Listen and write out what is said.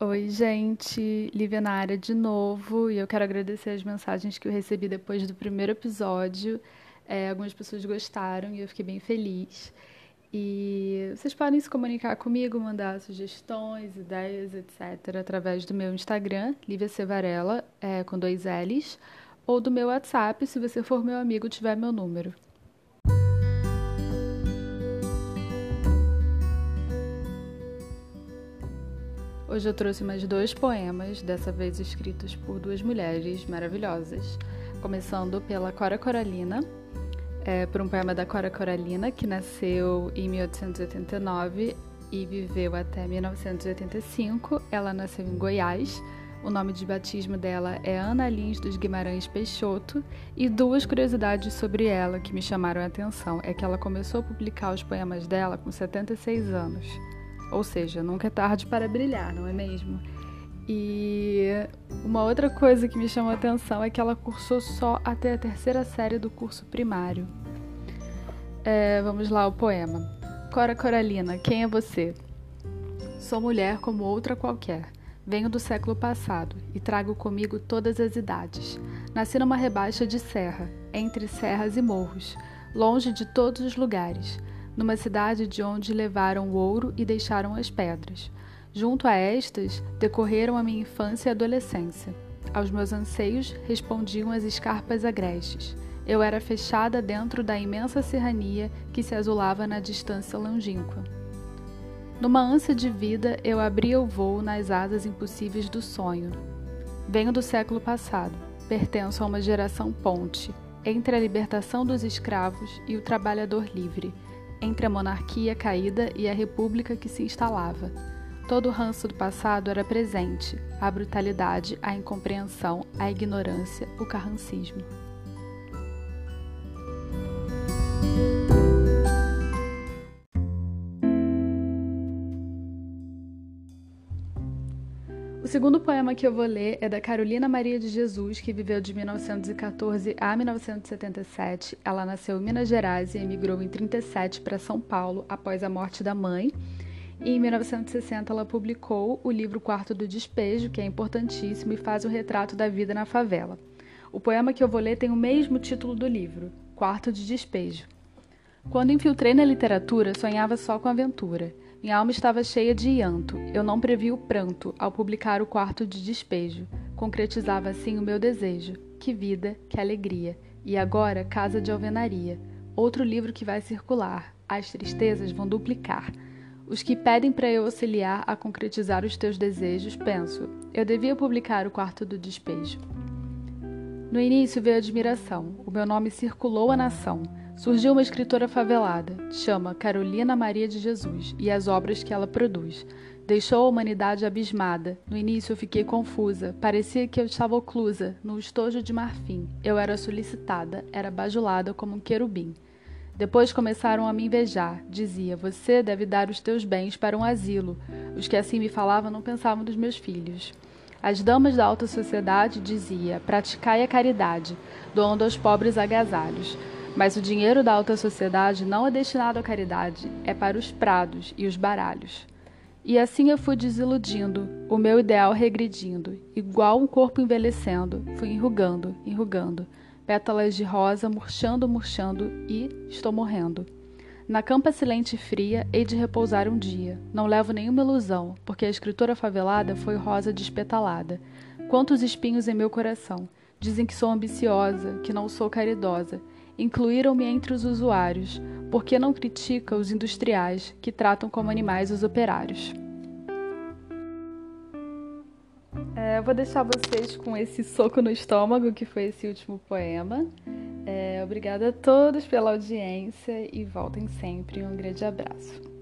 Oi, gente, Lívia na área de novo, e eu quero agradecer as mensagens que eu recebi depois do primeiro episódio. É, algumas pessoas gostaram e eu fiquei bem feliz. E vocês podem se comunicar comigo, mandar sugestões, ideias, etc., através do meu Instagram, Lívia Cevarella, é, com dois L's, ou do meu WhatsApp, se você for meu amigo tiver meu número. Hoje eu trouxe mais dois poemas, dessa vez escritos por duas mulheres maravilhosas. Começando pela Cora Coralina, é, por um poema da Cora Coralina, que nasceu em 1889 e viveu até 1985. Ela nasceu em Goiás. O nome de batismo dela é Ana Lins dos Guimarães Peixoto. E duas curiosidades sobre ela que me chamaram a atenção é que ela começou a publicar os poemas dela com 76 anos. Ou seja, nunca é tarde para brilhar, não é mesmo? E uma outra coisa que me chamou a atenção é que ela cursou só até a terceira série do curso primário. É, vamos lá, o poema. Cora Coralina, quem é você? Sou mulher como outra qualquer. Venho do século passado e trago comigo todas as idades. Nasci numa rebaixa de serra, entre serras e morros, longe de todos os lugares numa cidade de onde levaram o ouro e deixaram as pedras. Junto a estas, decorreram a minha infância e adolescência. Aos meus anseios respondiam as escarpas agrestes. Eu era fechada dentro da imensa serrania que se azulava na distância longínqua. Numa ânsia de vida, eu abria o voo nas asas impossíveis do sonho. Venho do século passado, pertenço a uma geração ponte entre a libertação dos escravos e o trabalhador livre entre a monarquia caída e a república que se instalava. Todo o ranço do passado era presente, a brutalidade, a incompreensão, a ignorância, o carrancismo. O segundo poema que eu vou ler é da Carolina Maria de Jesus, que viveu de 1914 a 1977. Ela nasceu em Minas Gerais e emigrou em 37 para São Paulo após a morte da mãe. E em 1960 ela publicou o livro Quarto do Despejo, que é importantíssimo e faz o retrato da vida na favela. O poema que eu vou ler tem o mesmo título do livro, Quarto de Despejo. Quando infiltrei na literatura, sonhava só com aventura. Minha alma estava cheia de llanto. Eu não previ o pranto ao publicar o quarto de despejo. Concretizava assim o meu desejo. Que vida, que alegria. E agora, Casa de Alvenaria. Outro livro que vai circular. As tristezas vão duplicar. Os que pedem para eu auxiliar a concretizar os teus desejos, penso, eu devia publicar o quarto do despejo. No início veio admiração. O meu nome circulou a nação. Surgiu uma escritora favelada, chama Carolina Maria de Jesus, e as obras que ela produz. Deixou a humanidade abismada. No início eu fiquei confusa, parecia que eu estava oclusa, num estojo de marfim. Eu era solicitada, era bajulada como um querubim. Depois começaram a me invejar. Dizia: Você deve dar os teus bens para um asilo. Os que assim me falavam não pensavam dos meus filhos. As damas da alta sociedade dizia: Praticai a caridade, doando aos pobres agasalhos. Mas o dinheiro da alta sociedade não é destinado à caridade, é para os prados e os baralhos. E assim eu fui desiludindo, o meu ideal regredindo, igual um corpo envelhecendo, fui enrugando, enrugando, pétalas de rosa murchando, murchando e estou morrendo. Na campa silente e fria, hei de repousar um dia. Não levo nenhuma ilusão, porque a escritora favelada foi rosa despetalada. Quantos espinhos em meu coração! Dizem que sou ambiciosa, que não sou caridosa, Incluíram-me entre os usuários, porque não critica os industriais que tratam como animais os operários. É, eu vou deixar vocês com esse soco no estômago que foi esse último poema. É, obrigada a todos pela audiência e voltem sempre. Um grande abraço.